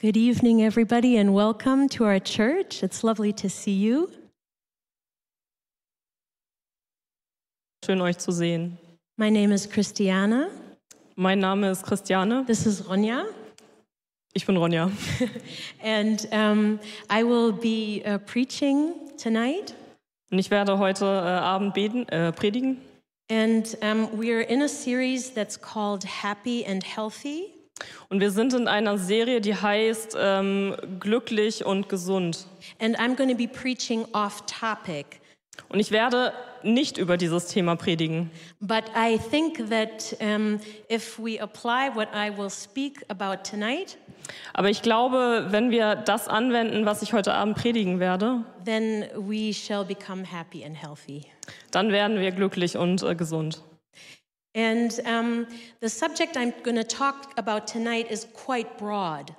Good evening, everybody, and welcome to our church. It's lovely to see you. Schön euch zu sehen. My name is Christiana. Mein Name ist Christiane. This is Ronja. Ich bin Ronja. And um, I will be uh, preaching tonight. Und ich werde heute äh, Abend beten, äh, predigen. And um, we're in a series that's called Happy and Healthy. Und wir sind in einer Serie, die heißt ähm, Glücklich und gesund. And I'm going to be preaching off topic. Und ich werde nicht über dieses Thema predigen. But I think that um, if we apply what I will speak about tonight, Aber ich glaube, wenn wir das anwenden, was ich heute Abend predigen werde, then we shall become happy and healthy. dann werden wir glücklich und äh, gesund. And um, the subject I'm going to talk about tonight is quite broad.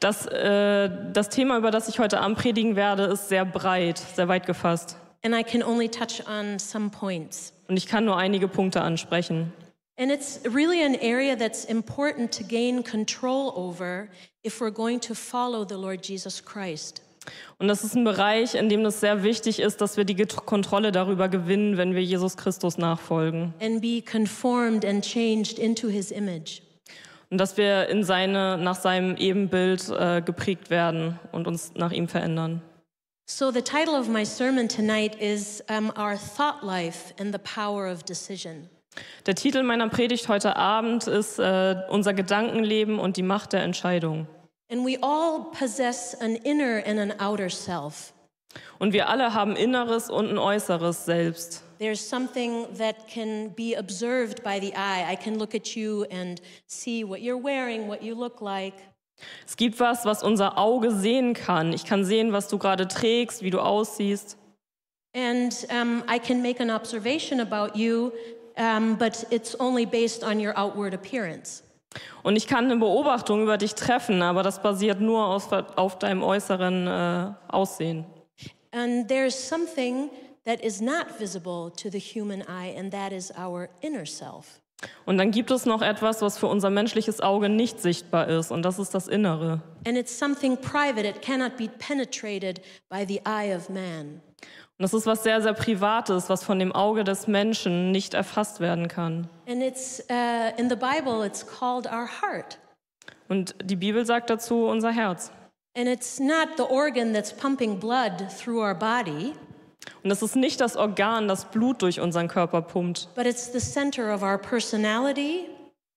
Das, äh, das Thema, über das ich heute Abend predigen werde, ist sehr breit, sehr weit gefasst. And I can only touch on some points. Und ich kann nur einige Punkte ansprechen. And it's really an area that's important to gain control over if we're going to follow the Lord Jesus Christ. Und das ist ein Bereich, in dem es sehr wichtig ist, dass wir die Kontrolle darüber gewinnen, wenn wir Jesus Christus nachfolgen. And be conformed and changed into his image. Und dass wir in seine, nach seinem Ebenbild äh, geprägt werden und uns nach ihm verändern. So, the title of my sermon tonight is um, Our Thought Life and the Power of Decision. Der Titel meiner Predigt heute Abend ist äh, Unser Gedankenleben und die Macht der Entscheidung. And we all possess an inner and an outer self. Und wir alle haben Inneres und ein Äußeres Selbst. There's something that can be observed by the eye. I can look at you and see what you're wearing, what you look like. Es gibt was, was unser Auge sehen kann. Ich kann sehen, was du gerade trägst, wie du aussiehst. And um, I can make an observation about you, um, but it's only based on your outward appearance. Und ich kann eine Beobachtung über dich treffen, aber das basiert nur aus, auf deinem äußeren äh, Aussehen. And there's something that is not visible to the human eye, and that is our inner self. Und dann gibt es noch etwas, was für unser menschliches Auge nicht sichtbar ist, und das ist das Innere. And it's something private, it cannot be penetrated by the eye of man. Und das ist was sehr, sehr Privates, was von dem Auge des Menschen nicht erfasst werden kann. And it's uh, in the Bible, it's called our heart. Und die Bibel sagt dazu unser Herz. And it's not the organ that's pumping blood through our body, Und das ist nicht das Organ, das Blut durch unseren Körper pumpt, but it's the center of our personality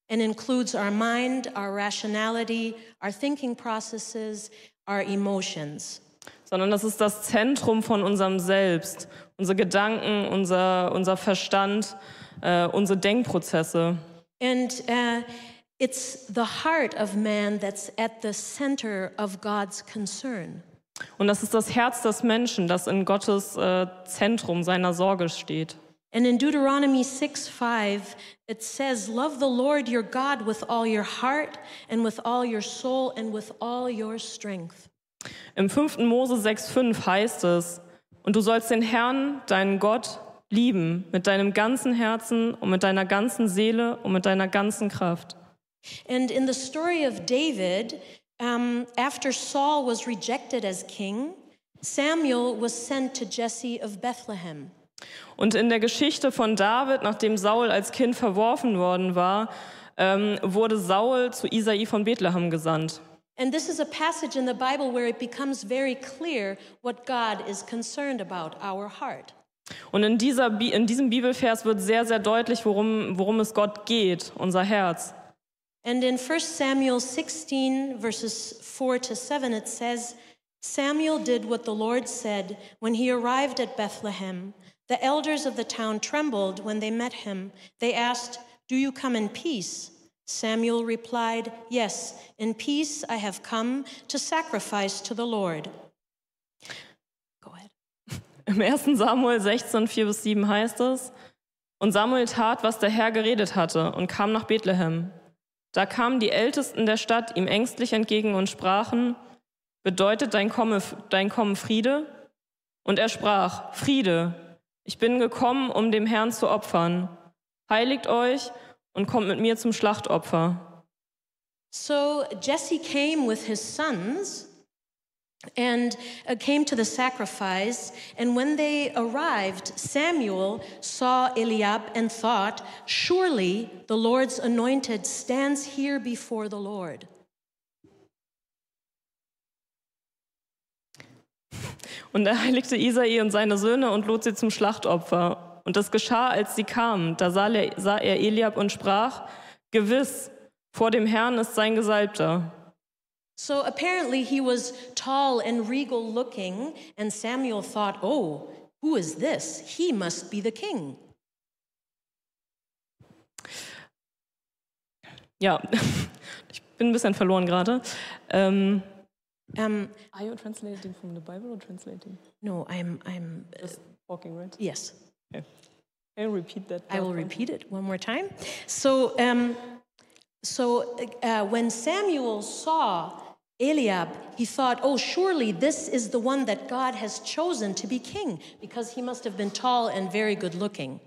and includes our mind, our rationality, our thinking processes, our emotions. sondern das ist das Zentrum von unserem Selbst, unsere Gedanken, unser, unser Verstand, äh, unsere Denkprozesse. And uh, it's the heart of man that's at the center of God's concern. Und das ist das Herz des Menschen, das in Gottes äh, Zentrum seiner Sorge steht. And in Deuteronomy 6 5, it says, Love the Lord your God with all your heart and with all your soul and with all your strength. Im 5. Mose 6,5 heißt es, und du sollst den Herrn, deinen Gott, lieben mit deinem ganzen Herzen und mit deiner ganzen Seele und mit deiner ganzen Kraft. And in the story of David, um, after Saul was rejected as king, Samuel was sent to Jesse of Bethlehem. Und in der Geschichte von David, nachdem Saul als Kind verworfen worden war, ähm, wurde Saul zu Isai von Bethlehem gesandt. And this is a passage in the Bible where it becomes very clear what God is concerned about, our heart. Und in, dieser, in diesem Bibelvers wird sehr, sehr deutlich, worum, worum es Gott geht, unser Herz. And in 1 Samuel 16, verses 4 to 7, it says, Samuel did what the Lord said when he arrived at Bethlehem. The elders of the town trembled when they met him. They asked, Do you come in peace? Samuel replied, Yes, in peace I have come to sacrifice to the Lord. Go ahead. Im 1. Samuel 16, 4 bis 7 heißt es, und Samuel tat, was der Herr geredet hatte, und kam nach Bethlehem. Da kamen die Ältesten der Stadt ihm ängstlich entgegen und sprachen, bedeutet dein Kommen, dein Kommen Friede? Und er sprach, Friede, ich bin gekommen, um dem Herrn zu opfern. Heiligt euch und kommt mit mir zum Schlachtopfer. So Jesse came with his sons and uh, came to the sacrifice. And when they arrived, Samuel saw Eliab and thought, Surely the Lord's anointed stands here before the Lord. Und er heiligte Isai und seine Söhne und lud sie zum Schlachtopfer. Und es geschah, als sie kamen. Da sah er Eliab und sprach, Gewiss, vor dem Herrn ist sein Gesalbter. So apparently he was tall and regal looking, and Samuel thought, Oh, who is this? He must be the king. Ja, ich bin ein bisschen verloren gerade. Ähm, Um, Are you translating from the Bible or translating? no, I'm, I'm, Just walking, right? yes, Okay. Can you repeat that? I will part? repeat it one more time. So, um, so uh, when Samuel saw Eliab, he thought, oh, surely this is the one that God has chosen to be king, because he must have been tall and very good looking.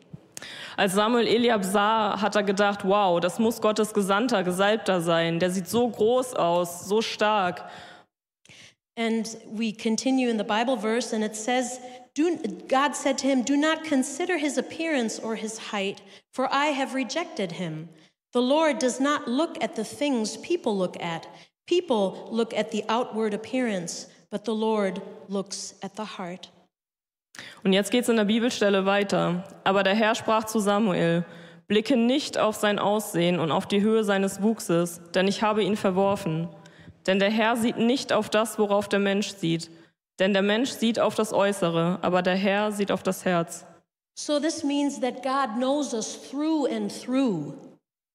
Als Samuel Eliab sah, hat er gedacht, wow, das muss Gottes Gesandter, Gesalbter sein. Der sieht so groß aus, so stark. And we continue in the Bible verse, and it says, do, God said to him, Do not consider his appearance or his height, for I have rejected him. The Lord does not look at the things people look at. People look at the outward appearance, but the Lord looks at the heart. Und jetzt geht's in der Bibelstelle weiter. Aber der Herr sprach zu Samuel, blicke nicht auf sein Aussehen und auf die Höhe seines Wuchses, denn ich habe ihn verworfen. Denn der Herr sieht nicht auf das, worauf der Mensch sieht. Denn der Mensch sieht auf das Äußere, aber der Herr sieht auf das Herz. So this means that God knows us through and through.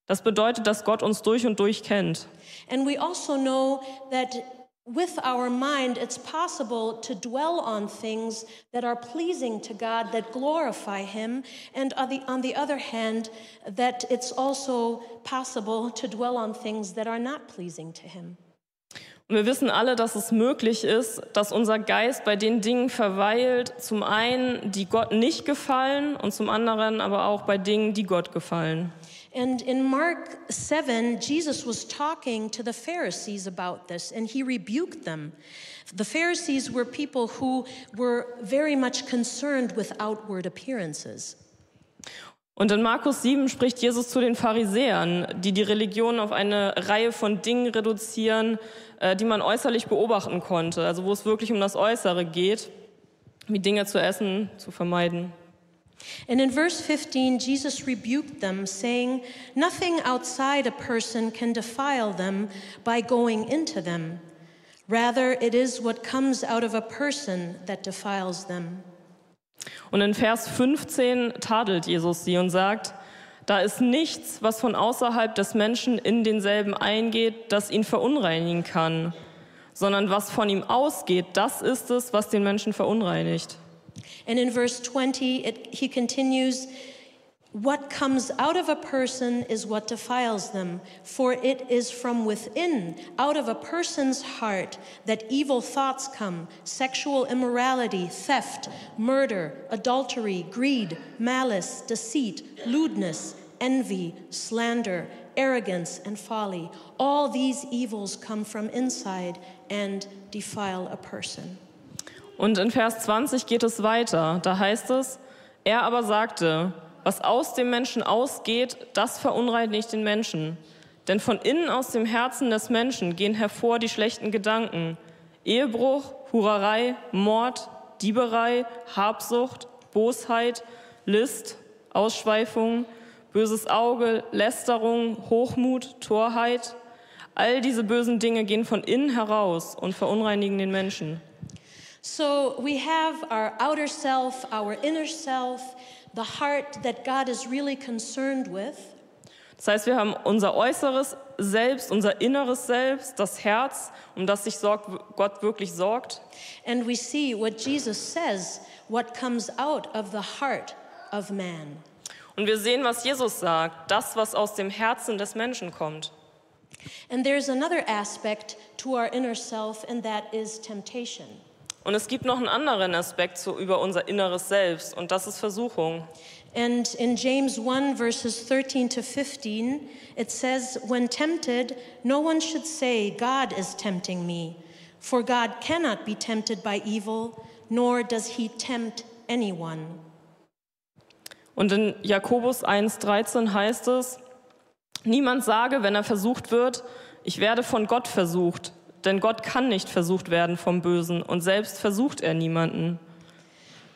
Das bedeutet, dass Gott uns durch und durch kennt. And we also know that with our mind, it's possible to dwell on things that are pleasing to God, that glorify Him. And on the, on the other hand, that it's also possible to dwell on things that are not pleasing to Him. Und wir wissen alle, dass es möglich ist, dass unser Geist bei den Dingen verweilt, zum einen, die Gott nicht gefallen und zum anderen aber auch bei Dingen, die Gott gefallen. And in Mark 7, Jesus was talking to the Pharisees about this, and he rebuked them. The Pharisees were people who were very much concerned with outward appearances. Und in Markus 7 spricht Jesus zu den Pharisäern, die die Religion auf eine Reihe von Dingen reduzieren, äh, die man äußerlich beobachten konnte, also wo es wirklich um das Äußere geht, wie Dinge zu essen, zu vermeiden. And in verse 15, Jesus rebuked them, saying, Nothing outside a person can defile them by going into them. Rather, it is what comes out of a person that defiles them. Und in Vers 15 tadelt Jesus sie und sagt, da ist nichts, was von außerhalb des Menschen in denselben eingeht, das ihn verunreinigen kann, sondern was von ihm ausgeht, das ist es, was den Menschen verunreinigt. And in verse 20, it, he continues, What comes out of a person is what defiles them, for it is from within, out of a person's heart, that evil thoughts come sexual immorality, theft, murder, adultery, greed, malice, deceit, lewdness, envy, slander, arrogance, and folly. All these evils come from inside and defile a person. Und in Vers 20 geht es weiter. Da heißt es, er aber sagte, was aus dem Menschen ausgeht, das verunreinigt den Menschen. Denn von innen aus dem Herzen des Menschen gehen hervor die schlechten Gedanken. Ehebruch, Hurerei, Mord, Dieberei, Habsucht, Bosheit, List, Ausschweifung, böses Auge, Lästerung, Hochmut, Torheit. All diese bösen Dinge gehen von innen heraus und verunreinigen den Menschen. So we have our outer self, our inner self, the heart that God is really concerned with. Das heißt, wir haben unser äußeres Selbst, unser inneres Selbst, das Herz, um das sich sorgt, Gott wirklich sorgt. And we see what Jesus says, what comes out of the heart of man. Und wir sehen, was Jesus sagt, das, was aus dem Herzen des Menschen kommt. And there's another aspect to our inner self, and that is temptation. Und es gibt noch einen anderen Aspekt zu, über unser inneres Selbst, und das ist Versuchung. And in James 1, verses 13 to 15, it says, When tempted, no one should say, God is tempting me. For God cannot be tempted by evil, nor does he tempt anyone. Und in Jakobus 1,13 heißt es, niemand sage, wenn er versucht wird, ich werde von Gott versucht, denn Gott kann nicht versucht werden vom Bösen und selbst versucht er niemanden.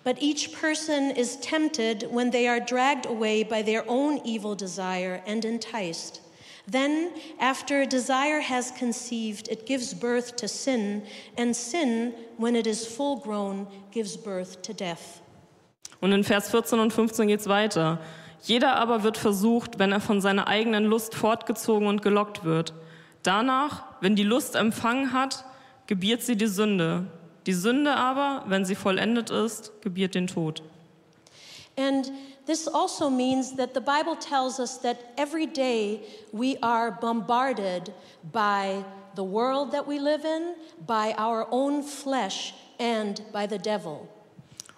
But each person is tempted when they are dragged away by their own evil desire and enticed. Then, after desire has conceived, it gives birth to sin, and sin, when it is full grown, gives birth to death. Und in Vers 14 und 15 geht es weiter. Jeder aber wird versucht, wenn er von seiner eigenen Lust fortgezogen und gelockt wird. Danach, wenn die Lust empfangen hat, gebiert sie die Sünde. Die Sünde aber, wenn sie vollendet ist, gebiert den Tod. And this also means that the Bible tells us that every day we are bombarded by the world that we live in, by our own flesh, and by the devil.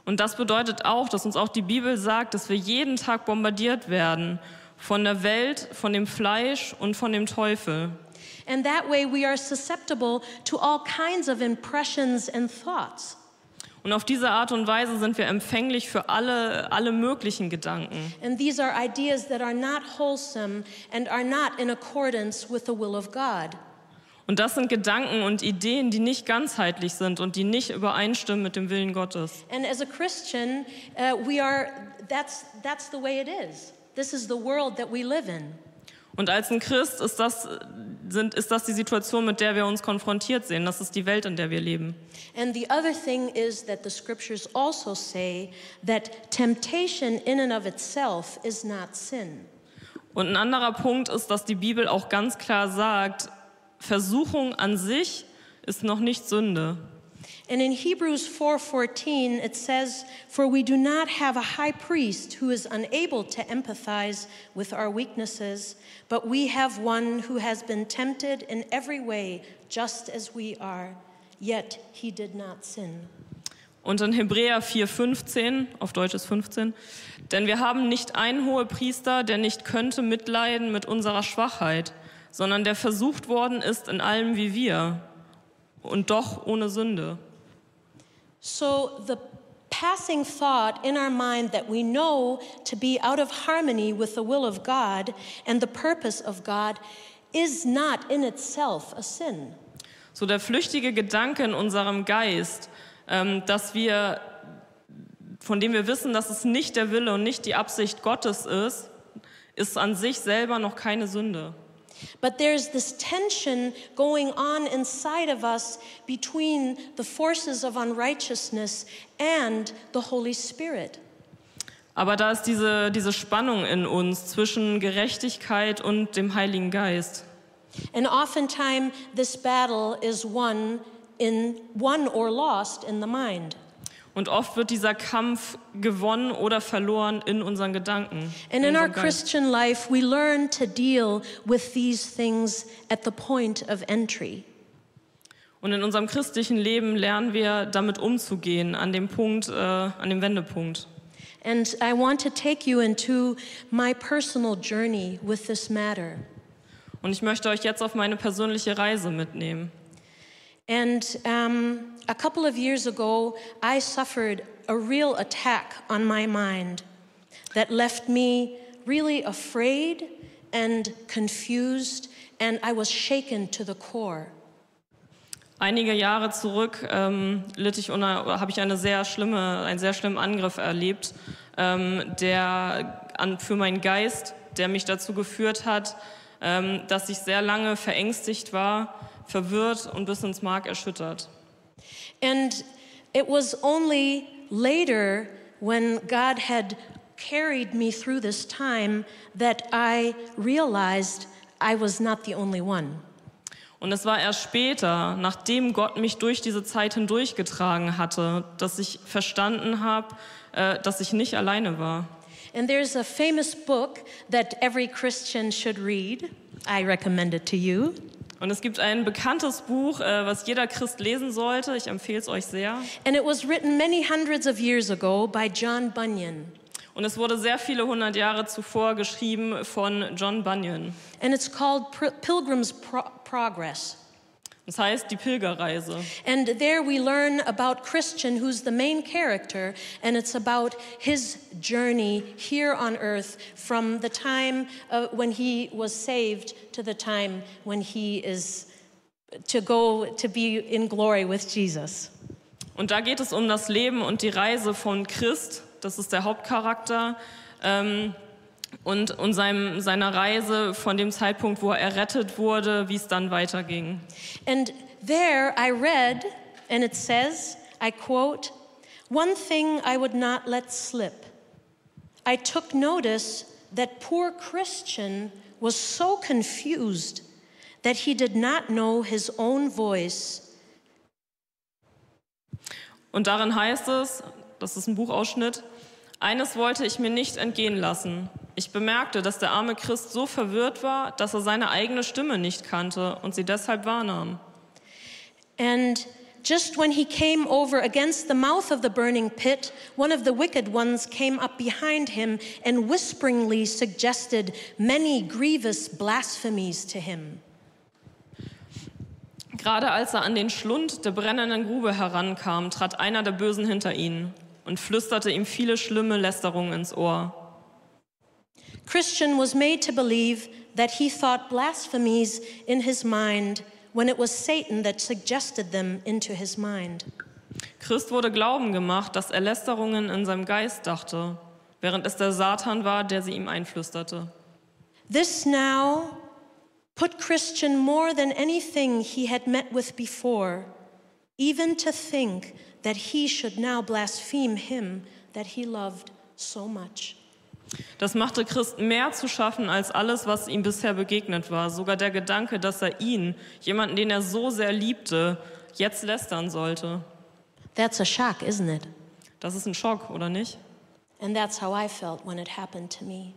Und das bedeutet auch, dass uns auch die Bibel sagt, dass wir jeden Tag bombardiert werden von der Welt, von dem Fleisch und von dem Teufel. And that way we are susceptible to all kinds of impressions and thoughts. Und auf diese Art und Weise sind wir empfänglich für alle, alle möglichen Gedanken. And these are ideas that are not wholesome and are not in accordance with the will of God. Und das sind Gedanken und Ideen, die nicht ganzheitlich sind und die nicht übereinstimmen mit dem Willen Gottes. And as a Christian, uh, we are that's that's the way it is. This is the world that we live in. Und als ein Christ ist das, sind, ist das die Situation, mit der wir uns konfrontiert sehen. Das ist die Welt, in der wir leben. And the other thing is that the scriptures also say that temptation in and of itself is not sin. Und ein anderer Punkt ist, dass die Bibel auch ganz klar sagt, Versuchung an sich ist noch nicht Sünde. And in Hebrews 4:14 it says, "For we do not have a high priest who is unable to empathize with our weaknesses, but we have one who has been tempted in every way just as we are, yet he did not sin." Und in Hebräer 4,15, auf Deutsch ist 15, denn wir haben nicht einen Hohepriester, der nicht könnte mitleiden mit unserer Schwachheit, sondern der versucht worden ist in allem wie wir und doch ohne Sünde. So the passing thought in our mind that we know to be out of harmony with the will of God and the purpose of God is not in itself a sin. So der flüchtige Gedanke in unserem Geist, ähm, dass wir, von dem wir wissen, dass es nicht der Wille und nicht die Absicht Gottes ist, ist an sich selber noch keine Sünde. But there's this tension going on inside of us between the forces of unrighteousness and the Holy Spirit. Aber da ist diese, diese Spannung in uns zwischen Gerechtigkeit und dem Heiligen Geist. And oftentimes this battle is won in won or lost in the mind. Und oft wird dieser Kampf gewonnen oder verloren in unseren Gedanken. And in in our. Christian life, we learn to deal with these things at the point of entry. Und in unserem christlichen Leben lernen wir damit umzugehen, an dem Punkt, äh, an dem Wendepunkt. And I want to take you into my personal journey with this matter. Und ich möchte euch jetzt auf meine persönliche Reise mitnehmen. And um, a couple of years ago, I suffered a real attack on my mind that left me really afraid and confused, and I was shaken to the core. Einige Jahre zurück ähm, litt ich habe ich eine sehr schlimme, einen sehr schlimmen Angriff erlebt, ähm, der an, für meinen Geist, der mich dazu geführt hat, ähm, dass ich sehr lange verängstigt war, verwirrt und bis ins Mark erschüttert. And it was only later when God had carried me through this time that I realized I was not the only one. Und es war erst später, nachdem Gott mich durch diese Zeit hindurchgetragen hatte, dass ich verstanden habe, äh, dass ich nicht alleine war. And there's a famous book that every Christian should read. I recommend it to you. Und es gibt ein bekanntes Buch, äh, was jeder Christ lesen sollte. Ich empfehle es euch sehr. And it was written many hundreds of years ago by John Bunyan. Und es wurde sehr viele hundert Jahre zuvor geschrieben von John Bunyan. And it's called Pilgrim's Pro- Progress. Das heißt die Pilgerreise. And there we learn about Christian, who's the main character, and it's about his journey here on earth from the time uh, when he was saved to the time when he is to go to be in glory with Jesus. Und da geht es um das Leben und die Reise von Christ, das ist der Hauptcharakter, ähm, und, und seinem, seiner Reise von dem Zeitpunkt, wo er errettet wurde, wie es dann weiterging. And there I read, and it says, I quote, One thing I would not let slip. I took notice that poor Christian was so confused that he did not know his own voice. Und darin heißt es, das ist ein Buchausschnitt, eines wollte ich mir nicht entgehen lassen. Ich bemerkte, dass der arme Christ so verwirrt war, dass er seine eigene Stimme nicht kannte und sie deshalb wahrnahm. And just when he came over against the mouth of the burning pit, one of the wicked ones came up behind him and whisperingly suggested many grievous blasphemies to him. Gerade als er an den Schlund der brennenden Grube herankam, trat einer der Bösen hinter ihn und flüsterte ihm viele schlimme Lästerungen ins Ohr. Christian was made to believe that he thought blasphemies in his mind when it was Satan that suggested them into his mind. Christ wurde Glauben gemacht, dass er Lästerungen in seinem Geist dachte, während es der Satan war, der sie ihm einflüsterte. This now put Christian more than anything he had met with before, even to think that he should now blaspheme him that he loved so much. Das machte Christ mehr zu schaffen als alles, was ihm bisher begegnet war. Sogar der Gedanke, dass er ihn, jemanden, den er so sehr liebte, jetzt lästern sollte. That's a shock, isn't it? Das ist ein Schock, oder nicht? And that's how I felt when it happened to me.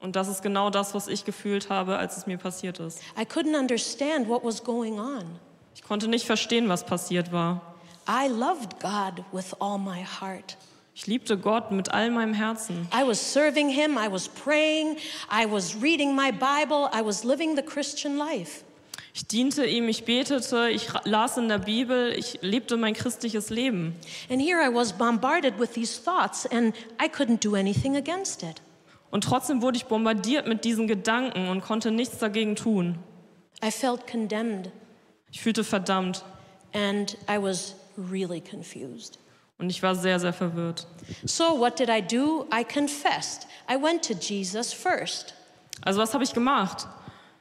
Und das ist genau das, was ich gefühlt habe, als es mir passiert ist. I couldn't understand what was going on. Ich konnte nicht verstehen, was passiert war. I loved God with all my heart. Ich liebte Gott mit all meinem Herzen. I was serving Him, I was praying, I was reading my Bible, I was living the Christian life. Ich diente ihm, ich betete, ich las in der Bibel, ich lebte mein christliches Leben. And here I was bombarded with these thoughts, and I couldn't do anything against it. Und trotzdem wurde ich bombardiert mit diesen Gedanken und konnte nichts dagegen tun. I felt condemned, Ich fühlte verdammt and I was really confused. Und ich war sehr, sehr verwirrt. So, what did I do? I confessed. I went to Jesus first. Also was habe ich gemacht?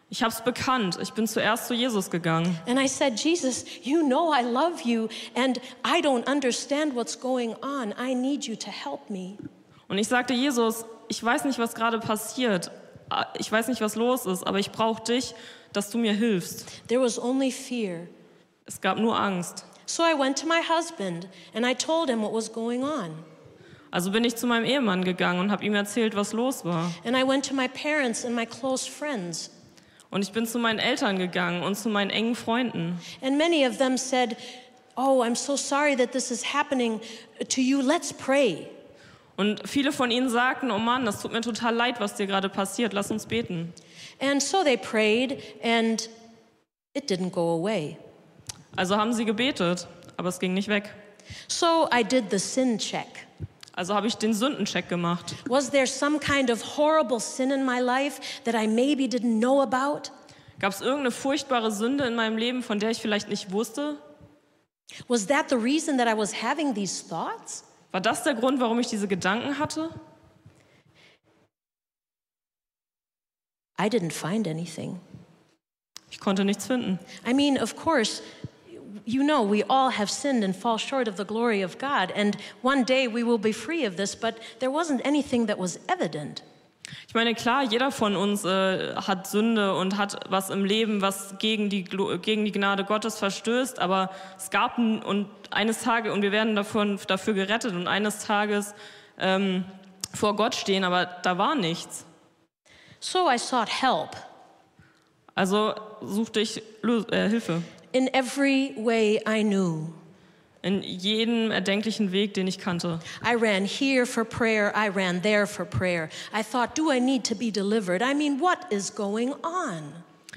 Ich habe es bekannt. Ich bin zuerst zu Jesus gegangen. And I said, Jesus, you know I love you, and I don't understand what's going on. I need you to help me. Und ich sagte, Jesus, ich weiß nicht, was gerade passiert. Ich weiß nicht, was los ist, aber ich brauche dich, dass du mir hilfst. There was only fear. Es gab nur Angst. So I went to my husband and I told him what was going on. Also bin ich zu meinem Ehemann gegangen und habe ihm erzählt, was los war. And I went to my parents and my close friends. Und ich bin zu meinen Eltern gegangen und zu meinen engen Freunden. And many of them said, Oh, I'm so sorry that this is happening to you. Let's pray. Und viele von ihnen sagten, oh Mann, das tut mir total leid, was dir gerade passiert, lass uns beten. And so they prayed, and it didn't go away. Also haben sie gebetet, aber es ging nicht weg. So I did the sin check. Also habe ich den Sündencheck gemacht. Was there some kind of horrible sin in my life that I maybe didn't know about? Gab es irgendeine furchtbare Sünde in meinem Leben, von der ich vielleicht nicht wusste? Was that the reason that I was having these thoughts? War das der Grund, warum ich diese Gedanken hatte? I didn't find anything. Ich konnte nichts finden. I mean, of course, you know, we all have sinned and fall short of the glory of God, and one day we will be free of this, but there wasn't anything that was evident. Ich meine, klar, jeder von uns äh, hat Sünde und hat was im Leben, was gegen die, gegen die Gnade Gottes verstößt, aber es gab und eines Tages, und wir werden davon, dafür gerettet und eines Tages ähm, vor Gott stehen, aber da war nichts. So I sought help Also suchte ich äh, Hilfe in every way I knew. In jedem erdenklichen Weg, den ich kannte. I ran here for prayer, I ran there for prayer. I thought, do I need to be delivered? I mean, what is going on?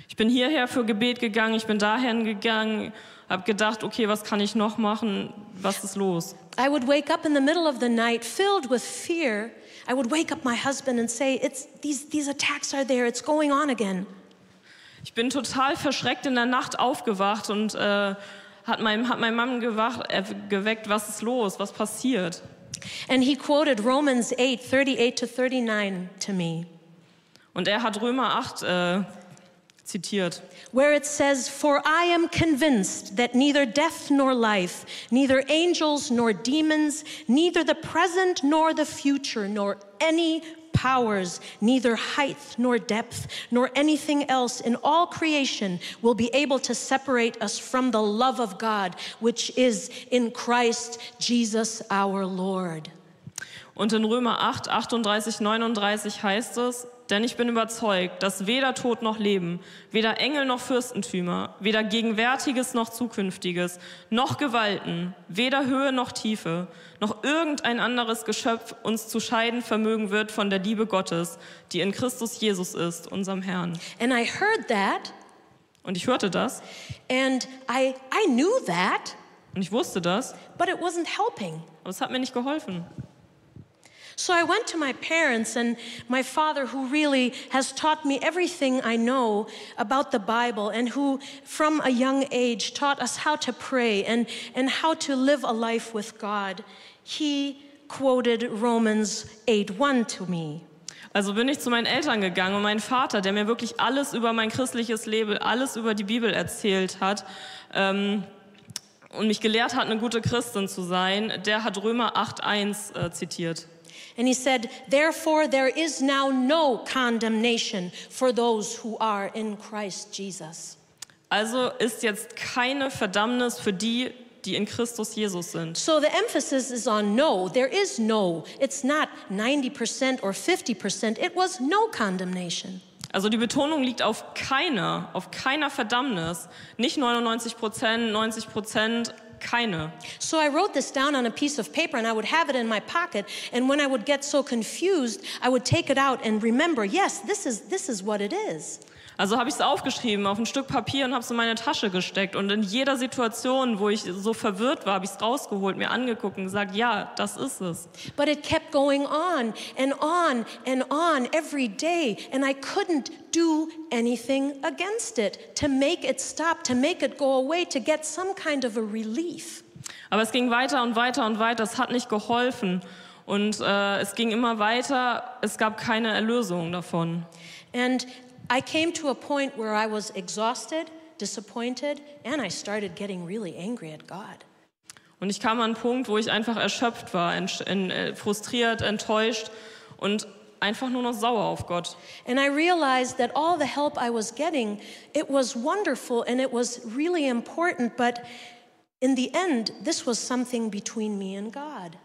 Ich bin hierher für Gebet gegangen, ich bin dahin gegangen, habe gedacht, okay, was kann ich noch machen? Was ist los? I would wake up in the middle of the night filled with fear. I would wake up my husband and say, it's, these, these attacks are there, it's going on again. Ich bin total verschreckt in der Nacht aufgewacht und äh, hat mein, hat mein Mann gewacht, äh, geweckt, was ist los, was passiert. And he quoted Romans 8 38 to 39 to me, Und er hat Römer 8 äh, zitiert. where it says, For I am convinced that neither death nor life, neither angels nor demons, neither the present nor the future, nor any powers, neither height nor depth, nor anything else in all creation will be able to separate us from the love of God, which is in Christ Jesus our Lord. Und in Römer 8, 38, 39 heißt es, denn ich bin überzeugt, dass weder Tod noch Leben, weder Engel noch Fürstentümer, weder Gegenwärtiges noch Zukünftiges, noch Gewalten, weder Höhe noch Tiefe, noch irgendein anderes Geschöpf uns zu scheiden vermögen wird von der Liebe Gottes, die in Christus Jesus ist, unserem Herrn. And I heard that, Und ich hörte das and I, I knew that, und ich wusste das, but it wasn't helping. aber es hat mir nicht geholfen. So I went to my parents and my father, who really has taught me everything I know about the Bible and who, from a young age, taught us how to pray and, and how to live a life with God. He quoted Romans 8:1 to me. Also bin ich zu meinen Eltern gegangen und mein Vater, der mir wirklich alles über mein christliches Leben, alles über die Bibel erzählt hat ähm, und mich gelehrt hat, eine gute Christin zu sein, der hat Römer 8.1 äh, zitiert. And he said, Therefore, there is now no condemnation for those who are in Christ Jesus. Also ist jetzt keine Verdammnis für die, die in Christus Jesus sind. So the emphasis is on no. There is no. It's not 90% or 50%. It was no condemnation. Also die Betonung liegt auf keiner, auf keiner Verdammnis. Nicht 99 Prozent, 90 Prozent, keine. So I wrote this down on a piece of paper and I would have it in my pocket. And when I would get so confused, I would take it out and remember, yes, this is, this is what it is. Also habe ich es aufgeschrieben auf ein Stück Papier und habe es in meine Tasche gesteckt. Und in jeder Situation, wo ich so verwirrt war, habe ich es rausgeholt, mir angeguckt und gesagt, ja, das ist es. But it kept going on and on and on every day. And I couldn't do anything against it to make it stop, to make it go away, to get some kind of a relief. Aber es ging weiter und weiter und weiter. Es hat nicht geholfen. Und äh, es ging immer weiter. Es gab keine Erlösung davon. And I came to a point where I was exhausted, disappointed, and I started getting really angry at God. Und ich kam an einen Punkt, wo ich einfach erschöpft war, entsch- en- äh, frustriert, enttäuscht und einfach nur noch sauer auf Gott. And I realized that all the help I was getting, it was wonderful and it was really important, but in the end, this was something between me and God.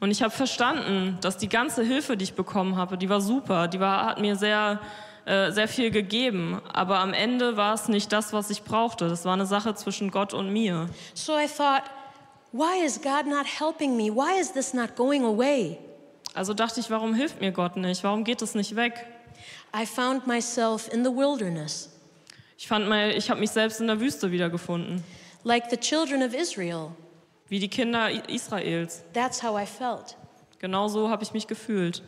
Und ich habe verstanden, dass die ganze Hilfe, die ich bekommen habe, die war super, die war, hat mir sehr, äh, sehr viel gegeben. Aber am Ende war es nicht das, was ich brauchte. Das war eine Sache zwischen Gott und mir. So I thought, why is God not helping me? Why is this not going away? Also dachte ich, warum hilft mir Gott nicht? Warum geht es nicht weg? I found myself in the wilderness, Ich fand mal, ich habe mich selbst in der Wüste wiedergefunden, like the children of Israel. wie die Kinder Israels. That's how I felt. Genauso habe ich mich gefühlt.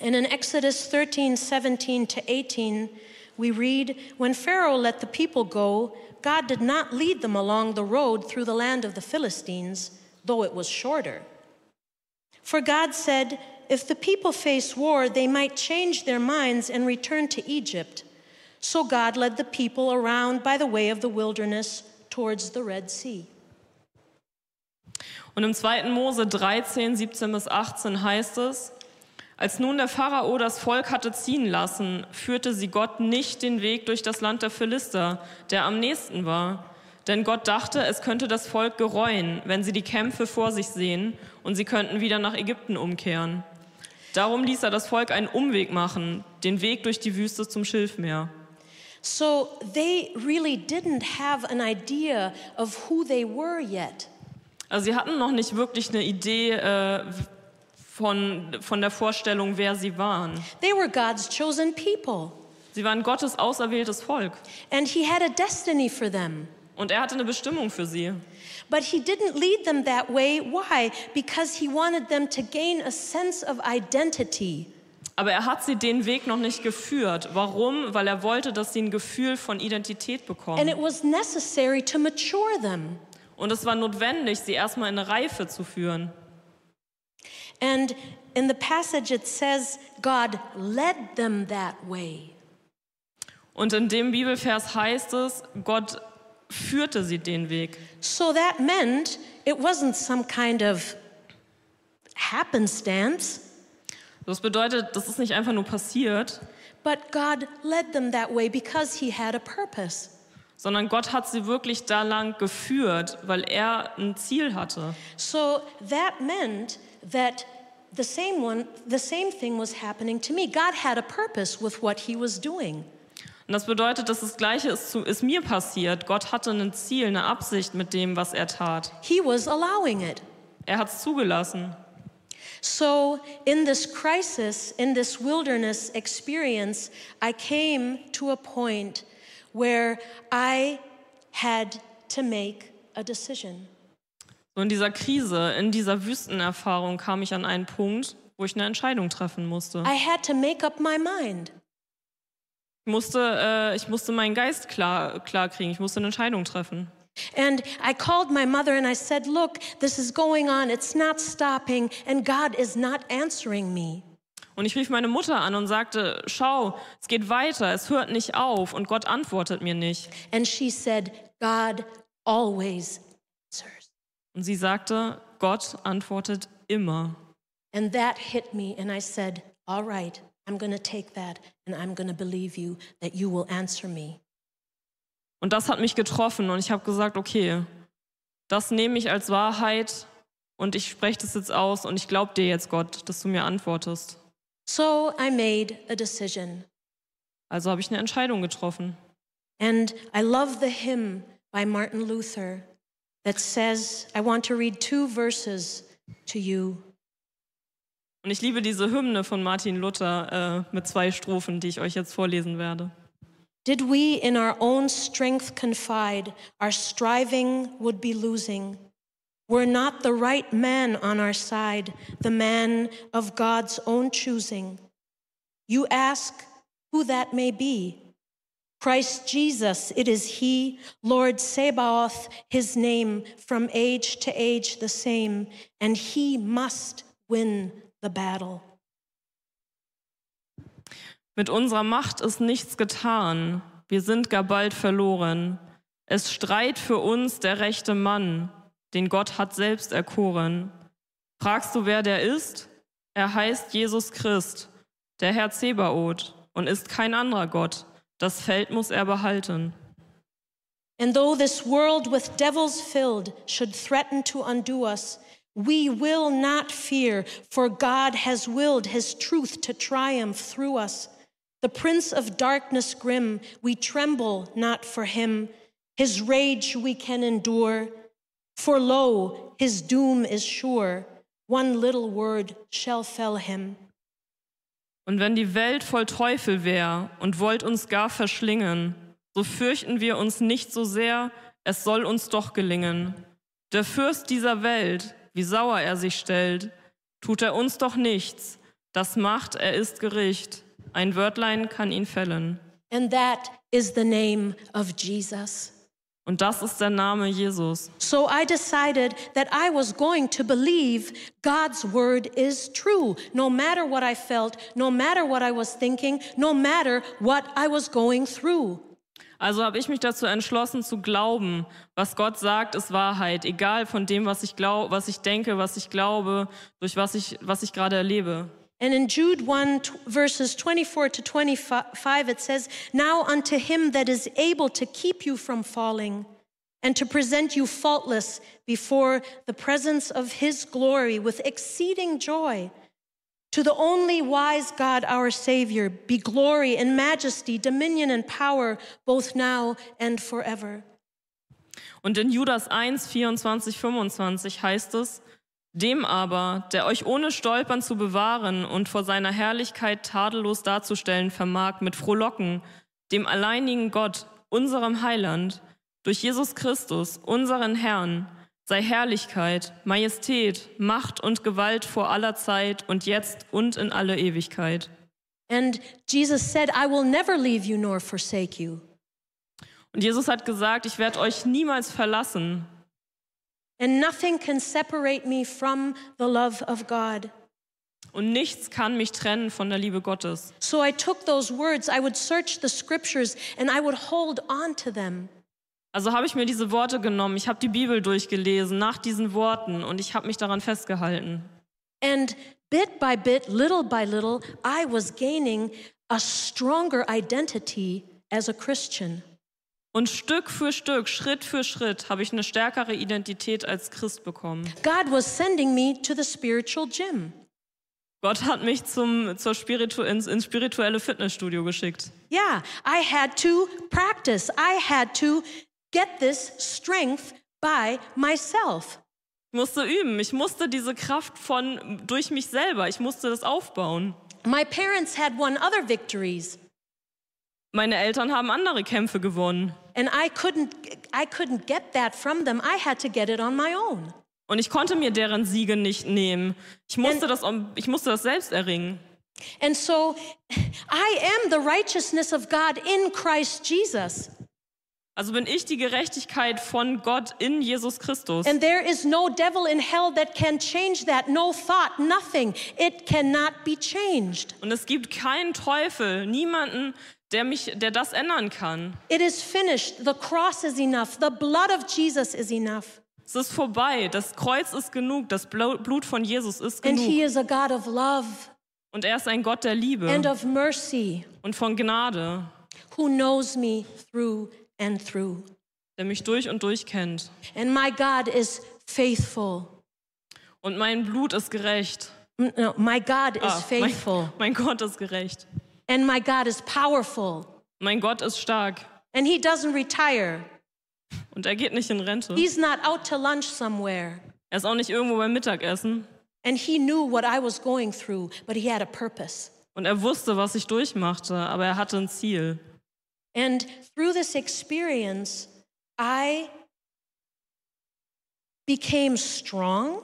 And in Exodus 13, 17 to 18, we read When Pharaoh let the people go, God did not lead them along the road through the land of the Philistines, though it was shorter. For God said, If the people face war, they might change their minds and return to Egypt. So God led the people around by the way of the wilderness towards the Red Sea. Und im 2. Mose 13, 17 bis 18 heißt es, als nun der Pharao das Volk hatte ziehen lassen, führte sie Gott nicht den Weg durch das Land der Philister, der am nächsten war. Denn Gott dachte, es könnte das Volk gereuen, wenn sie die Kämpfe vor sich sehen und sie könnten wieder nach Ägypten umkehren. Darum ließ er das Volk einen Umweg machen, den Weg durch die Wüste zum Schilfmeer. So they really didn't have an idea of who they were yet. Also sie hatten noch nicht wirklich eine Idee äh, von, von der Vorstellung, wer sie waren. They were God's chosen people, Sie waren Gottes auserwähltes Volk. and He had a destiny for them. Und er hatte eine Bestimmung für sie. But He didn't lead them that way. Why? Because He wanted them to gain a sense of identity. Aber er hat sie den Weg noch nicht geführt. Warum? Weil er wollte, dass sie ein Gefühl von Identität And bekommen. it was necessary to mature them. Und es war notwendig, sie erstmal in eine Reife zu führen. And in the passage, it says, God led them that way. Und in dem Bibelvers heißt es, Gott führte sie den Weg. So that meant it wasn't some kind of happenstance, Das bedeutet, das ist nicht einfach nur passiert, but God led them that way because He had a purpose. sondern Gott hat sie wirklich da lang geführt, weil er ein Ziel hatte. So that meant that the same one, the same thing was happening to me. God had a purpose with what He was doing. Und das bedeutet, dass das Gleiche ist, zu, ist mir passiert. Gott hatte ein Ziel, eine Absicht mit dem, was er tat. He was allowing it. Er hat es zugelassen. So, in this crisis, in this wilderness experience, I came to a point where I had to make a decision. So in dieser Krise, in dieser Wüstenerfahrung kam ich an einen Punkt, wo ich eine Entscheidung treffen musste. I had to make up my mind. Ich musste, äh, ich musste meinen Geist klar, klar kriegen. Ich musste eine Entscheidung treffen. And I called my mother and I said, Look, this is going on, it's not stopping, and God is not answering me. Und ich rief meine Mutter an und sagte, schau, es geht weiter, es hört nicht auf und Gott antwortet mir nicht. And she said, God always. Und sie sagte, Gott antwortet immer. And that hit me, and I said, All right, I'm going to take that, and I'm going to believe you that you will answer me. Und das hat mich getroffen und ich habe gesagt, okay, das nehme ich als Wahrheit und ich spreche das jetzt aus und ich glaube dir jetzt, Gott, dass du mir antwortest. So I made a decision. Also habe ich eine Entscheidung getroffen. And I love the hymn by Martin Luther that says, I want to read two verses to you. Und ich liebe diese Hymne von Martin Luther äh, mit zwei Strophen, die ich euch jetzt vorlesen werde. Did we in our own strength confide, our striving would be losing. Were not the right man on our side, the man of God's own choosing. You ask who that may be. Christ Jesus, it is He, Lord Sabaoth, His name, from age to age the same, and He must win the battle. Mit unserer Macht ist nichts getan. Wir sind gar bald verloren. Es streit für uns der rechte Mann, den Gott hat selbst erkoren. Fragst du, wer der ist? Er heißt Jesus Christ, der Herr Zebaoth, und ist kein anderer Gott. Das Feld muss er behalten. And though this world with devils filled should threaten to undo us, we will not fear, for God has willed his truth to triumph through us. The prince of darkness grim, we tremble not for him. His rage we can endure. For lo, his doom is sure. One little word shall fell him. Und wenn die Welt voll Teufel wär und wollt uns gar verschlingen, so fürchten wir uns nicht so sehr, es soll uns doch gelingen. Der Fürst dieser Welt, wie sauer er sich stellt, tut er uns doch nichts. Das macht, er ist Gericht. Ein Wörtlein kann ihn fällen. And that is the name of Jesus. Und das ist der Name Jesus. So I decided that I was going to believe God's word is true, no matter what I felt, no matter what I was thinking, no matter what I was going through. Also habe ich mich dazu entschlossen zu glauben, was Gott sagt, ist Wahrheit, egal von dem, was ich glaube, was ich denke, was ich glaube, durch was ich was ich gerade erlebe. And in Jude 1, t- verses 24 to 25, it says, Now unto him that is able to keep you from falling and to present you faultless before the presence of his glory with exceeding joy. To the only wise God, our Savior, be glory and majesty, dominion and power, both now and forever. Und in Judas 1, 24, 25 heißt es, dem aber, der euch ohne Stolpern zu bewahren und vor seiner Herrlichkeit tadellos darzustellen vermag, mit Frohlocken, dem alleinigen Gott, unserem Heiland, durch Jesus Christus, unseren Herrn, sei Herrlichkeit, Majestät, Macht und Gewalt vor aller Zeit und jetzt und in alle Ewigkeit. And Jesus said, I will never leave you nor forsake you. Und Jesus hat gesagt, ich werde euch niemals verlassen. And nothing can separate me from the love of God. Und nichts kann mich trennen von der Liebe Gottes. So I took those words, I would search the scriptures, and I would hold on to them. Also habe ich mir diese Worte genommen, ich habe die Bibel durchgelesen nach diesen Worten und ich habe mich daran festgehalten. And bit by bit, little by little, I was gaining a stronger identity as a Christian. Und Stück für Stück, Schritt für Schritt habe ich eine stärkere Identität als Christ bekommen. God was sending me to the spiritual gym. Gott hat mich zum, zur Spiritu ins, ins spirituelle Fitnessstudio geschickt. Yeah, I had to practice. I had to get this strength by myself. Ich musste üben, ich musste diese Kraft von durch mich selber, ich musste das aufbauen. My parents had won other victories, Meine Eltern haben andere Kämpfe gewonnen and I couldn't I couldn't get that from them. I had to get it on my own. und ich konnte mir deren Siege nicht nehmen. Ich musste das, ich musste das selbst erringen. And so I am the righteousness of God in Christ Jesus. Also bin ich die Gerechtigkeit von Gott in Jesus Christus. And there is no devil in hell that can change that. No thought, nothing. It cannot be changed. Und es gibt keinen Teufel, niemanden, der mich, der das ändern kann. It is finished. The cross is enough. The blood of Jesus is enough. Es ist vorbei. Das Kreuz ist genug. Das Blut von Jesus ist And he genug. is a God of love Und er ist ein Gott der and Liebe of mercy und von Gnade, who knows me through and through. der mich durch und durch kennt. And my God is faithful. Und mein Blut ist gerecht. No, my God is Ah, mein, faithful. mein Gott ist gerecht. And my God is powerful. Mein Gott ist stark. And he doesn't retire. Und er geht nicht in Rente. He's not out to lunch somewhere. Er ist auch nicht irgendwo beim Mittagessen. And he knew what I was going through, but he had a purpose. Und er wusste, was ich durchmachte, aber er hatte ein Ziel. And through this experience, I became strong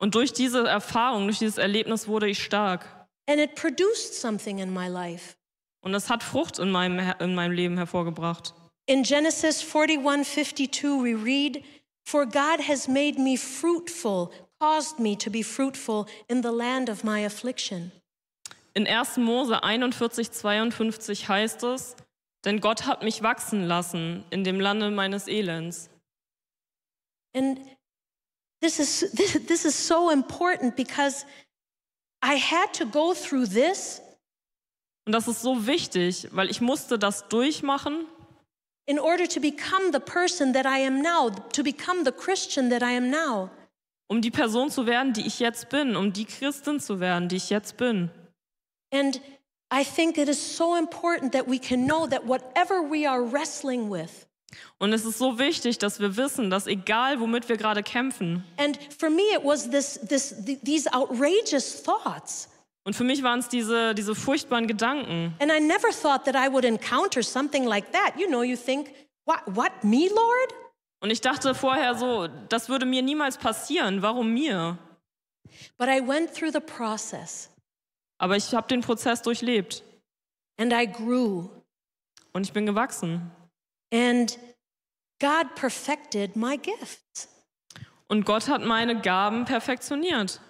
Und durch diese Erfahrung, durch dieses Erlebnis wurde ich stark. And it produced something in my life. Und es hat Frucht in meinem, in meinem Leben hervorgebracht. In Genesis 41:52 we read, "For God has made me fruitful, caused me to be fruitful in the land of my affliction." In 1. Mose 41, 52 heißt es, denn Gott hat mich wachsen lassen in dem Lande meines Elends. And this is this, this is so important because I had to go through this Und das ist so wichtig, weil ich musste das durchmachen, in order to become the person that I am now, to become the Christian that I am now. um die Person zu werden, die ich jetzt bin, um die Christin zu werden, die ich jetzt bin. And I think it is so important that we can know that whatever we are wrestling with, Und es ist so wichtig, dass wir wissen, dass egal womit wir gerade kämpfen, and for me it was this, this, th- these outrageous thoughts. und für mich waren es diese, diese furchtbaren Gedanken. And I never thought that I would encounter something like that. You know, you think, what, what me, Lord? Und ich dachte vorher so, das würde mir niemals passieren. Warum mir? But I went through the process Aber ich habe den Prozess durchlebt and I grew, und ich bin gewachsen. And God perfected my gifts. Und Gott hat meine Gaben perfektioniert.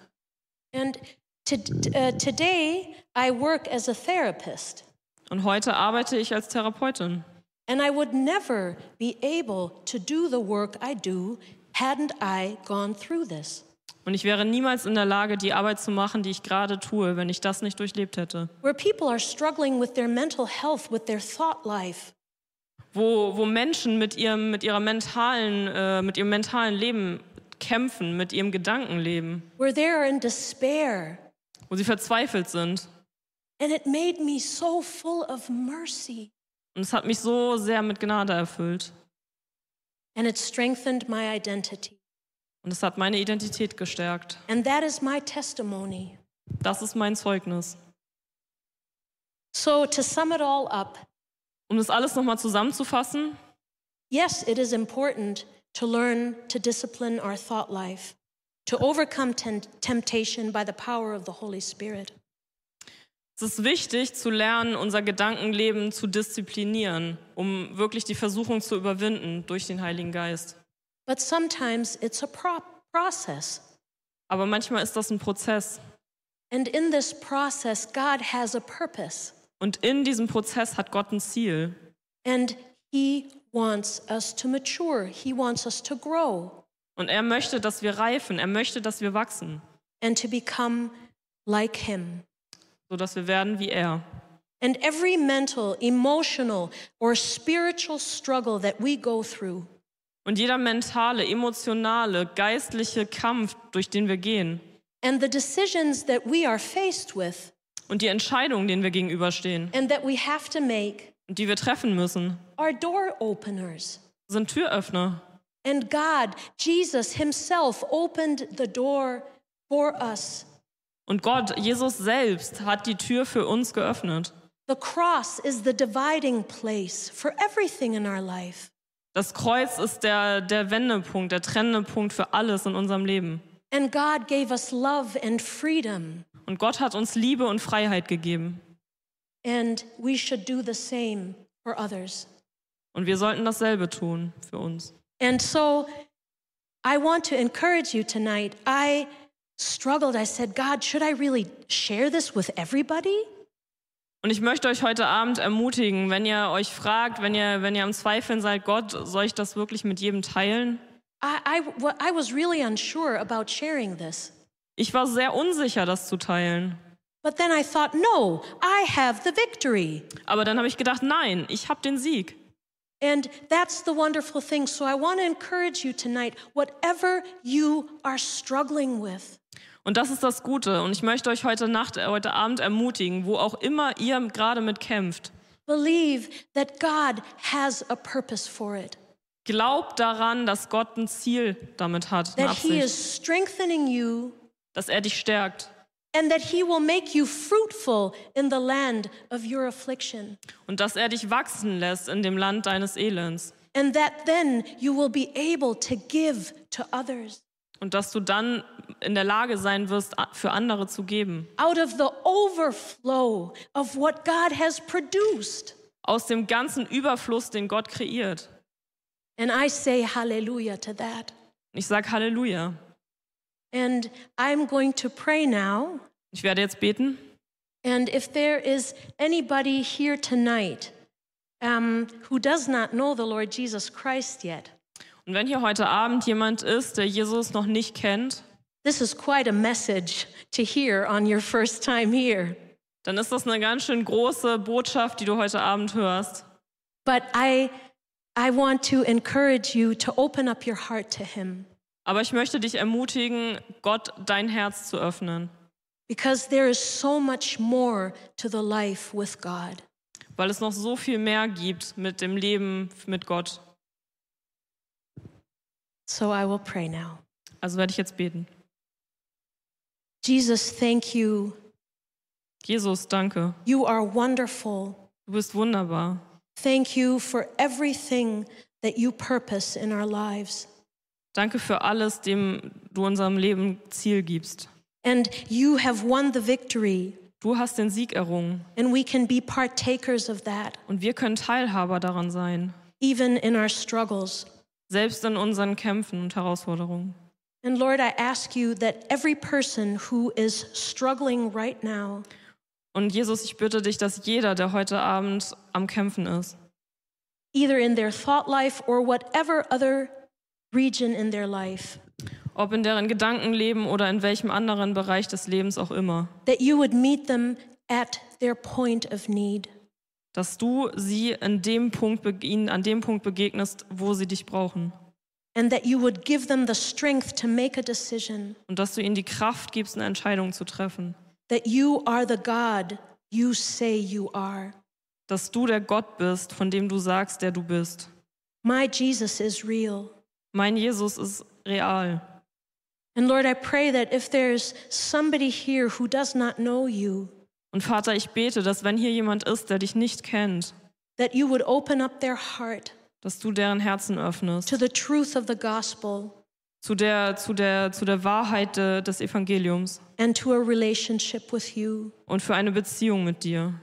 And to, uh, today, I work as a therapist. Und heute arbeite ich als Therapeutin. And I would never be able to do the work I do hadn't I gone through this. Und ich wäre niemals in der Lage, die Arbeit zu machen, die ich gerade tue, wenn ich das nicht durchlebt hätte. Where people are struggling with their mental health, with their thought life, Wo, wo Menschen mit ihrem, mit, ihrer mentalen, äh, mit ihrem mentalen Leben kämpfen, mit ihrem Gedankenleben, where they are in despair. wo sie verzweifelt sind. And it made me so full of mercy. Und es hat mich so sehr mit Gnade erfüllt. and it strengthened my identity. Und es hat meine Identität gestärkt. And that is my testimony. Das ist mein Zeugnis. So, to sum it all up, Um das alles nochmal zusammenzufassen, yes, it is important to learn to discipline our thought life, to overcome temptation by the power of the Holy Spirit. es ist wichtig zu lernen, unser Gedankenleben zu disziplinieren, um wirklich die Versuchung zu überwinden durch den Heiligen Geist. But sometimes it's a pro- process. Aber manchmal ist das ein Prozess. And in this process, God has a purpose. Und in diesem Prozess hat Gott ein Ziel. And He wants us to mature, He wants us to grow Und er möchte, dass wir reifen. Er möchte, dass wir wachsen, and to become like Him. sodass wir werden wie er. And every mental, emotional, or spiritual struggle that we go through Und jeder mentale, emotionale, geistliche Kampf, durch den wir gehen and the decisions that we are faced with und die Entscheidungen, denen wir gegenüberstehen and that we have to make und die wir treffen müssen, are door openers. sind Türöffner. And God, Jesus Himself, opened the door for us. Und Gott, Jesus selbst, hat die Tür für uns geöffnet. The cross is the dividing place for everything in our life. Das Kreuz ist der, der Wendepunkt, der trennende Punkt für alles in unserem Leben. And God gave us love and freedom, Und Gott hat uns Liebe und Freiheit gegeben. and we should do the same for others. Und wir sollten dasselbe tun für uns. And so I want to encourage you tonight. I struggled. I said, God, should I really share this with everybody? Und ich möchte euch heute Abend ermutigen, wenn ihr euch fragt, wenn ihr, wenn ihr am Zweifeln seid, Gott, soll ich das wirklich mit jedem teilen? I, I, wa- I was really unsure about sharing this. Ich war sehr unsicher, das zu teilen. But then I thought, no, I have the victory. Aber dann habe ich gedacht, nein, ich habe den Sieg. And that's the wonderful thing. So I want to encourage you tonight, whatever you are struggling with, Und das ist das Gute. Und ich möchte euch heute Nacht, äh, heute Abend ermutigen, wo auch immer ihr gerade mit kämpft. believe that God has a purpose for it, Glaubt daran, dass Gott ein Ziel damit hat, eine that He Absicht, dass er dich stärkt and that He will make you fruitful in the land of your affliction, und dass er dich wachsen lässt in dem Land deines Elends and that then you will be able to give to others. und dass du dann in der Lage sein wirst, für andere zu geben. Out of the overflow of what God has produced. Aus dem ganzen Überfluss, den Gott kreiert. And I say hallelujah to that. Ich sage Halleluja. And I'm going to pray now. Ich werde jetzt beten. And if there is anybody here tonight um, who does not know the Lord Jesus Christ yet, Und wenn hier heute Abend jemand ist, der Jesus noch nicht kennt, this is quite a message to hear on your first time here. dann ist das eine ganz schön große Botschaft, die du heute Abend hörst. But I, I want to encourage you to open up your heart to Him Aber ich möchte dich ermutigen, Gott dein Herz zu öffnen, because there is so much more to the life with God. weil es noch so viel mehr gibt mit dem Leben mit Gott. So I will pray now. Also werde ich jetzt beten. Jesus, thank you. Jesus, danke. You are wonderful. Du bist wunderbar. Thank you for everything that you purpose in our lives. Danke für alles, dem du unserem Leben Ziel gibst. And you have won the victory, Du hast den Sieg errungen and we can be partakers of that, und wir können Teilhaber daran sein, even in our struggles. selbst in unseren Kämpfen und Herausforderungen. And Lord, I ask you that every person who is struggling right now, Und Jesus, ich bitte dich, dass jeder, der heute Abend am Kämpfen ist, either in their thought life or whatever other region in their life, ob in deren Gedankenleben oder in welchem anderen Bereich des Lebens auch immer, that you would meet them at their point of need. dass du sie in dem Punkt, ihnen an dem Punkt begegnest, wo sie dich brauchen. And that you would give them the strength to make a decision, Und dass du ihnen die Kraft gibst, eine Entscheidung zu treffen. That you are the God you say you are. Dass du der Gott bist, von dem du sagst, der du bist. My Jesus is real. Mein Jesus ist real. And Lord, I pray that if there's somebody here who does not know you, Und Vater, ich bete, dass wenn hier jemand ist, der dich nicht kennt, that you would open up their heart dass du deren Herzen öffnest to the truth of the gospel zu der, zu der, zu der Wahrheit de, des Evangeliums and to a relationship with you. und für eine Beziehung mit dir.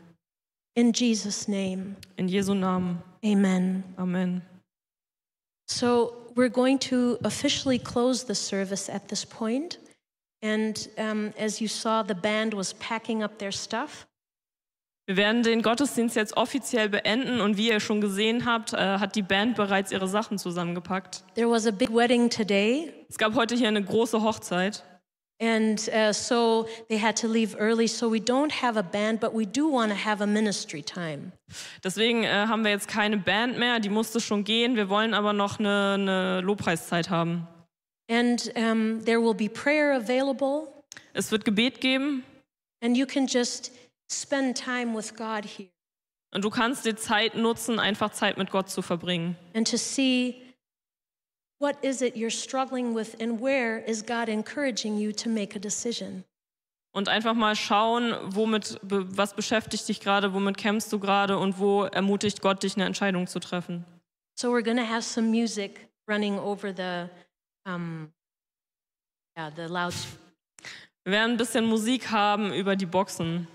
In Jesus' name, In Jesu Namen. amen. Amen. So we're going to officially close the service at this point. And um, as you saw, the band was packing up their stuff. Wir werden den Gottesdienst jetzt offiziell beenden und wie ihr schon gesehen habt, äh, hat die Band bereits ihre Sachen zusammengepackt. There was a big wedding today, Es gab heute hier eine große Hochzeit and uh, so they had to leave early. So we don't have a band, but we do want to have a ministry time. Deswegen äh, haben wir jetzt keine Band mehr, die musste schon gehen. Wir wollen aber noch eine, eine Lobpreiszeit haben. And um, there will be prayer available, Es wird Gebet geben and you can just spend time with God here und du kannst die Zeit nutzen, einfach Zeit mit Gott zu verbringen. and to see what is it you're struggling with and where is God encouraging you to make a decision. Und einfach mal schauen, womit, was beschäftigt dich gerade, womit kämpfst du gerade und wo ermutigt Gott dich, eine Entscheidung zu treffen. So we're going to have some music running over the, um, yeah, the loud. Wir werden ein bisschen Musik haben über die Boxen.